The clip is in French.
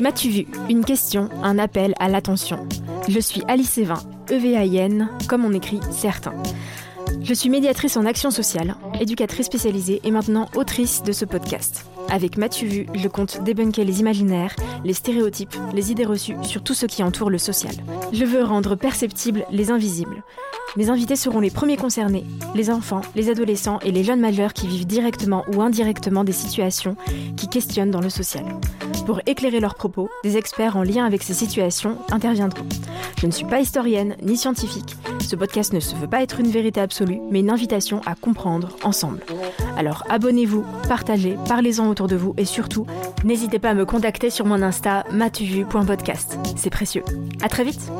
M'as-tu vu Une question, un appel à l'attention. Je suis Alice Evin, EVAIN, comme on écrit certains. Je suis médiatrice en action sociale, éducatrice spécialisée et maintenant autrice de ce podcast. Avec Mathieu Vu, je compte débunker les imaginaires, les stéréotypes, les idées reçues sur tout ce qui entoure le social. Je veux rendre perceptibles les invisibles. Mes invités seront les premiers concernés, les enfants, les adolescents et les jeunes majeurs qui vivent directement ou indirectement des situations qui questionnent dans le social. Pour éclairer leurs propos, des experts en lien avec ces situations interviendront. Je ne suis pas historienne ni scientifique. Ce podcast ne se veut pas être une vérité absolue, mais une invitation à comprendre ensemble. Alors abonnez-vous, partagez, parlez-en autour de vous et surtout, n'hésitez pas à me contacter sur mon Insta matuvu.podcast. C'est précieux. À très vite